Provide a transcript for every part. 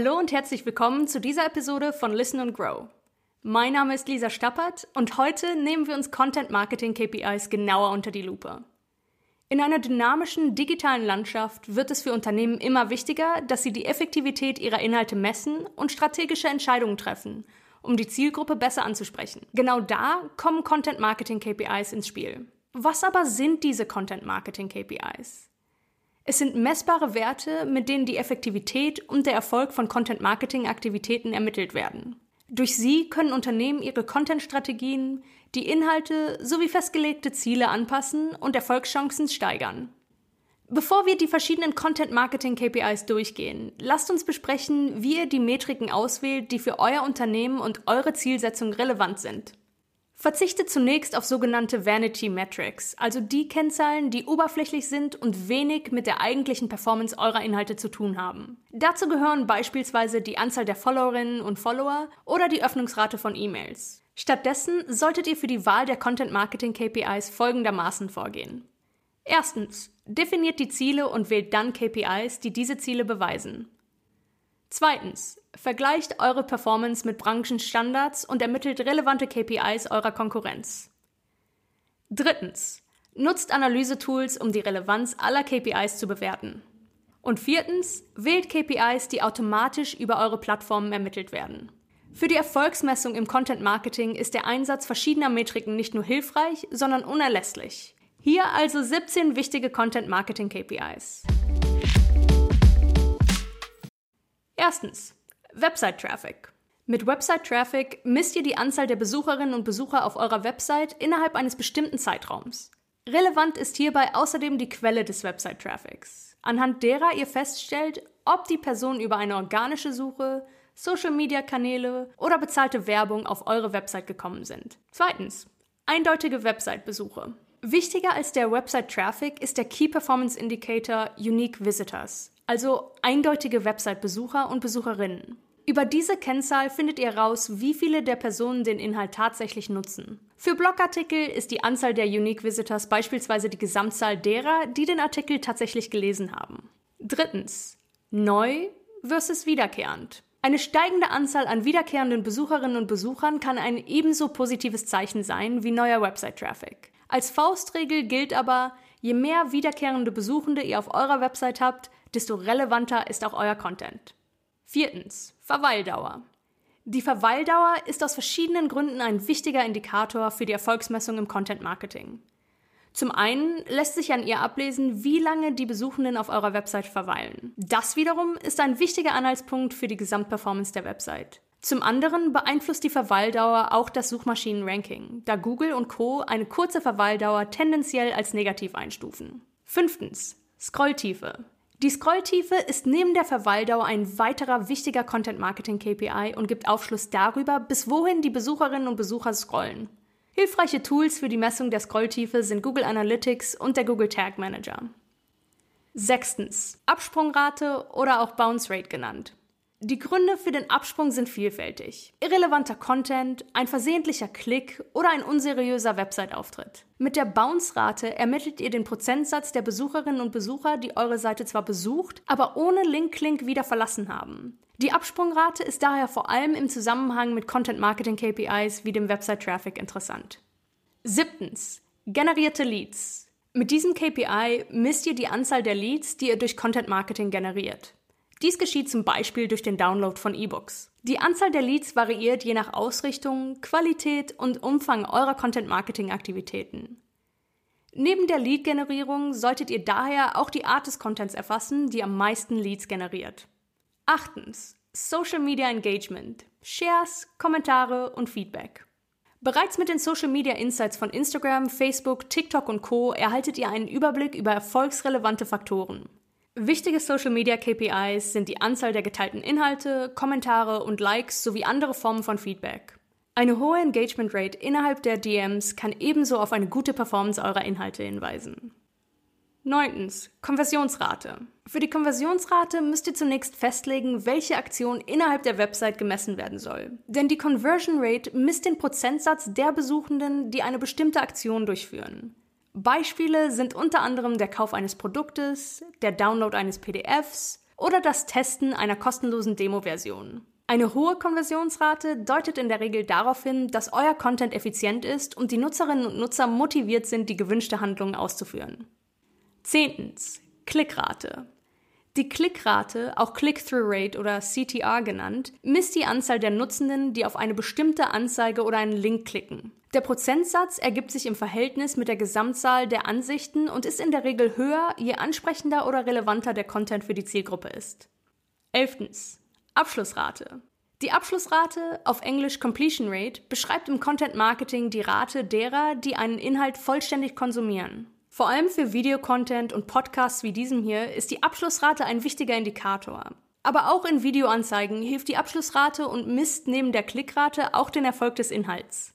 Hallo und herzlich willkommen zu dieser Episode von Listen and Grow. Mein Name ist Lisa Stappert und heute nehmen wir uns Content Marketing KPIs genauer unter die Lupe. In einer dynamischen digitalen Landschaft wird es für Unternehmen immer wichtiger, dass sie die Effektivität ihrer Inhalte messen und strategische Entscheidungen treffen, um die Zielgruppe besser anzusprechen. Genau da kommen Content Marketing KPIs ins Spiel. Was aber sind diese Content Marketing KPIs? Es sind messbare Werte, mit denen die Effektivität und der Erfolg von Content-Marketing-Aktivitäten ermittelt werden. Durch sie können Unternehmen ihre Content-Strategien, die Inhalte sowie festgelegte Ziele anpassen und Erfolgschancen steigern. Bevor wir die verschiedenen Content-Marketing-KPIs durchgehen, lasst uns besprechen, wie ihr die Metriken auswählt, die für euer Unternehmen und eure Zielsetzung relevant sind. Verzichtet zunächst auf sogenannte Vanity Metrics, also die Kennzahlen, die oberflächlich sind und wenig mit der eigentlichen Performance eurer Inhalte zu tun haben. Dazu gehören beispielsweise die Anzahl der Followerinnen und Follower oder die Öffnungsrate von E-Mails. Stattdessen solltet ihr für die Wahl der Content Marketing KPIs folgendermaßen vorgehen. Erstens, definiert die Ziele und wählt dann KPIs, die diese Ziele beweisen. Zweitens, vergleicht eure Performance mit Branchenstandards und ermittelt relevante KPIs eurer Konkurrenz. Drittens, nutzt Analysetools, um die Relevanz aller KPIs zu bewerten. Und viertens, wählt KPIs, die automatisch über eure Plattformen ermittelt werden. Für die Erfolgsmessung im Content Marketing ist der Einsatz verschiedener Metriken nicht nur hilfreich, sondern unerlässlich. Hier also 17 wichtige Content Marketing KPIs. Erstens, Website-Traffic. Mit Website-Traffic misst ihr die Anzahl der Besucherinnen und Besucher auf eurer Website innerhalb eines bestimmten Zeitraums. Relevant ist hierbei außerdem die Quelle des Website-Traffics, anhand derer ihr feststellt, ob die Personen über eine organische Suche, Social-Media-Kanäle oder bezahlte Werbung auf eure Website gekommen sind. Zweitens, eindeutige Website-Besuche. Wichtiger als der Website-Traffic ist der Key Performance Indicator Unique Visitors, also eindeutige Website-Besucher und Besucherinnen. Über diese Kennzahl findet ihr raus, wie viele der Personen den Inhalt tatsächlich nutzen. Für Blogartikel ist die Anzahl der Unique Visitors beispielsweise die Gesamtzahl derer, die den Artikel tatsächlich gelesen haben. Drittens. Neu versus wiederkehrend. Eine steigende Anzahl an wiederkehrenden Besucherinnen und Besuchern kann ein ebenso positives Zeichen sein wie neuer Website-Traffic. Als Faustregel gilt aber, je mehr wiederkehrende Besuchende ihr auf eurer Website habt, desto relevanter ist auch euer Content. Viertens, Verweildauer. Die Verweildauer ist aus verschiedenen Gründen ein wichtiger Indikator für die Erfolgsmessung im Content Marketing. Zum einen lässt sich an ihr ablesen, wie lange die Besuchenden auf eurer Website verweilen. Das wiederum ist ein wichtiger Anhaltspunkt für die Gesamtperformance der Website. Zum anderen beeinflusst die Verweildauer auch das Suchmaschinenranking, da Google und Co. eine kurze Verweildauer tendenziell als negativ einstufen. Fünftens. Scrolltiefe. Die Scrolltiefe ist neben der Verweildauer ein weiterer wichtiger Content-Marketing-KPI und gibt Aufschluss darüber, bis wohin die Besucherinnen und Besucher scrollen. Hilfreiche Tools für die Messung der Scrolltiefe sind Google Analytics und der Google Tag Manager. Sechstens. Absprungrate oder auch Bounce Rate genannt. Die Gründe für den Absprung sind vielfältig. Irrelevanter Content, ein versehentlicher Klick oder ein unseriöser Website-Auftritt. Mit der Bounce-Rate ermittelt ihr den Prozentsatz der Besucherinnen und Besucher, die eure Seite zwar besucht, aber ohne Link-Link wieder verlassen haben. Die Absprungrate ist daher vor allem im Zusammenhang mit Content-Marketing-KPIs wie dem Website-Traffic interessant. Siebtens. Generierte Leads. Mit diesem KPI misst ihr die Anzahl der Leads, die ihr durch Content-Marketing generiert. Dies geschieht zum Beispiel durch den Download von E-Books. Die Anzahl der Leads variiert je nach Ausrichtung, Qualität und Umfang eurer Content-Marketing-Aktivitäten. Neben der Lead-Generierung solltet ihr daher auch die Art des Contents erfassen, die am meisten Leads generiert. Achtens. Social Media Engagement. Shares, Kommentare und Feedback. Bereits mit den Social Media Insights von Instagram, Facebook, TikTok und Co. erhaltet ihr einen Überblick über erfolgsrelevante Faktoren. Wichtige Social Media KPIs sind die Anzahl der geteilten Inhalte, Kommentare und Likes sowie andere Formen von Feedback. Eine hohe Engagement Rate innerhalb der DMs kann ebenso auf eine gute Performance eurer Inhalte hinweisen. Neuntens, Konversionsrate. Für die Konversionsrate müsst ihr zunächst festlegen, welche Aktion innerhalb der Website gemessen werden soll. Denn die Conversion Rate misst den Prozentsatz der Besuchenden, die eine bestimmte Aktion durchführen. Beispiele sind unter anderem der Kauf eines Produktes, der Download eines PDFs oder das Testen einer kostenlosen Demo-Version. Eine hohe Konversionsrate deutet in der Regel darauf hin, dass euer Content effizient ist und die Nutzerinnen und Nutzer motiviert sind, die gewünschte Handlung auszuführen. Zehntens. Klickrate. Die Klickrate, auch Click-Through-Rate oder CTR genannt, misst die Anzahl der Nutzenden, die auf eine bestimmte Anzeige oder einen Link klicken. Der Prozentsatz ergibt sich im Verhältnis mit der Gesamtzahl der Ansichten und ist in der Regel höher, je ansprechender oder relevanter der Content für die Zielgruppe ist. Elftens. Abschlussrate. Die Abschlussrate, auf Englisch Completion Rate, beschreibt im Content Marketing die Rate derer, die einen Inhalt vollständig konsumieren. Vor allem für Videocontent und Podcasts wie diesem hier ist die Abschlussrate ein wichtiger Indikator. Aber auch in Videoanzeigen hilft die Abschlussrate und misst neben der Klickrate auch den Erfolg des Inhalts.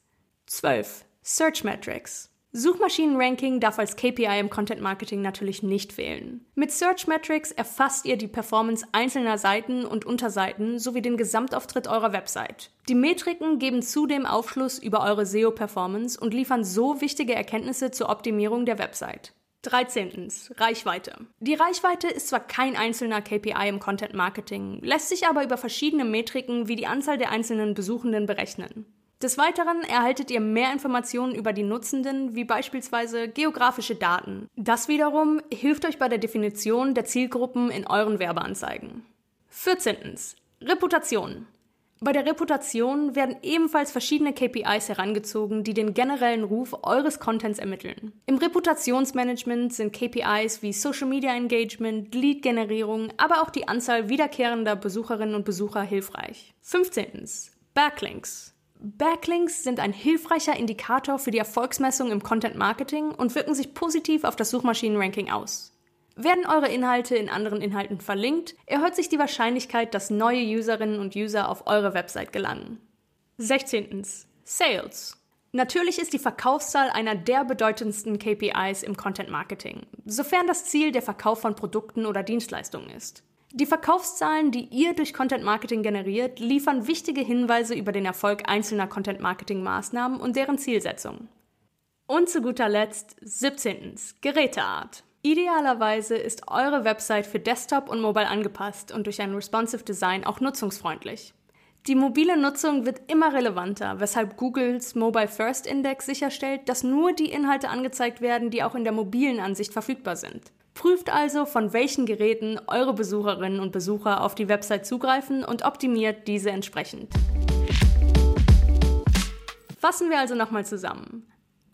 12. Search Metrics. Suchmaschinenranking darf als KPI im Content Marketing natürlich nicht fehlen. Mit Search Metrics erfasst ihr die Performance einzelner Seiten und Unterseiten sowie den Gesamtauftritt eurer Website. Die Metriken geben zudem Aufschluss über eure SEO-Performance und liefern so wichtige Erkenntnisse zur Optimierung der Website. 13. Reichweite. Die Reichweite ist zwar kein einzelner KPI im Content Marketing, lässt sich aber über verschiedene Metriken wie die Anzahl der einzelnen Besuchenden berechnen. Des Weiteren erhaltet ihr mehr Informationen über die Nutzenden, wie beispielsweise geografische Daten. Das wiederum hilft euch bei der Definition der Zielgruppen in euren Werbeanzeigen. 14. Reputation. Bei der Reputation werden ebenfalls verschiedene KPIs herangezogen, die den generellen Ruf eures Contents ermitteln. Im Reputationsmanagement sind KPIs wie Social Media Engagement, Lead-Generierung, aber auch die Anzahl wiederkehrender Besucherinnen und Besucher hilfreich. 15. Backlinks. Backlinks sind ein hilfreicher Indikator für die Erfolgsmessung im Content Marketing und wirken sich positiv auf das Suchmaschinenranking aus. Werden eure Inhalte in anderen Inhalten verlinkt, erhöht sich die Wahrscheinlichkeit, dass neue Userinnen und User auf eure Website gelangen. 16. Sales. Natürlich ist die Verkaufszahl einer der bedeutendsten KPIs im Content Marketing, sofern das Ziel der Verkauf von Produkten oder Dienstleistungen ist. Die Verkaufszahlen, die ihr durch Content Marketing generiert, liefern wichtige Hinweise über den Erfolg einzelner Content Marketing Maßnahmen und deren Zielsetzung. Und zu guter Letzt 17. Geräteart. Idealerweise ist eure Website für Desktop und Mobile angepasst und durch ein responsive Design auch nutzungsfreundlich. Die mobile Nutzung wird immer relevanter, weshalb Googles Mobile First Index sicherstellt, dass nur die Inhalte angezeigt werden, die auch in der mobilen Ansicht verfügbar sind. Prüft also, von welchen Geräten eure Besucherinnen und Besucher auf die Website zugreifen und optimiert diese entsprechend. Fassen wir also nochmal zusammen.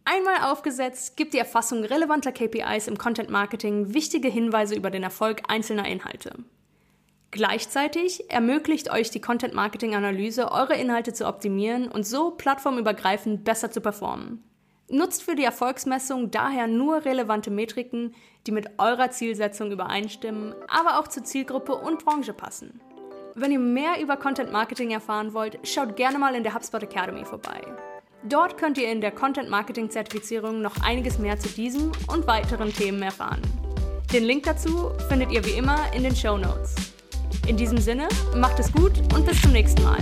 Einmal aufgesetzt gibt die Erfassung relevanter KPIs im Content Marketing wichtige Hinweise über den Erfolg einzelner Inhalte. Gleichzeitig ermöglicht euch die Content Marketing Analyse, eure Inhalte zu optimieren und so plattformübergreifend besser zu performen. Nutzt für die Erfolgsmessung daher nur relevante Metriken, die mit eurer Zielsetzung übereinstimmen, aber auch zur Zielgruppe und Branche passen. Wenn ihr mehr über Content Marketing erfahren wollt, schaut gerne mal in der HubSpot Academy vorbei. Dort könnt ihr in der Content Marketing Zertifizierung noch einiges mehr zu diesem und weiteren Themen erfahren. Den Link dazu findet ihr wie immer in den Show Notes. In diesem Sinne, macht es gut und bis zum nächsten Mal.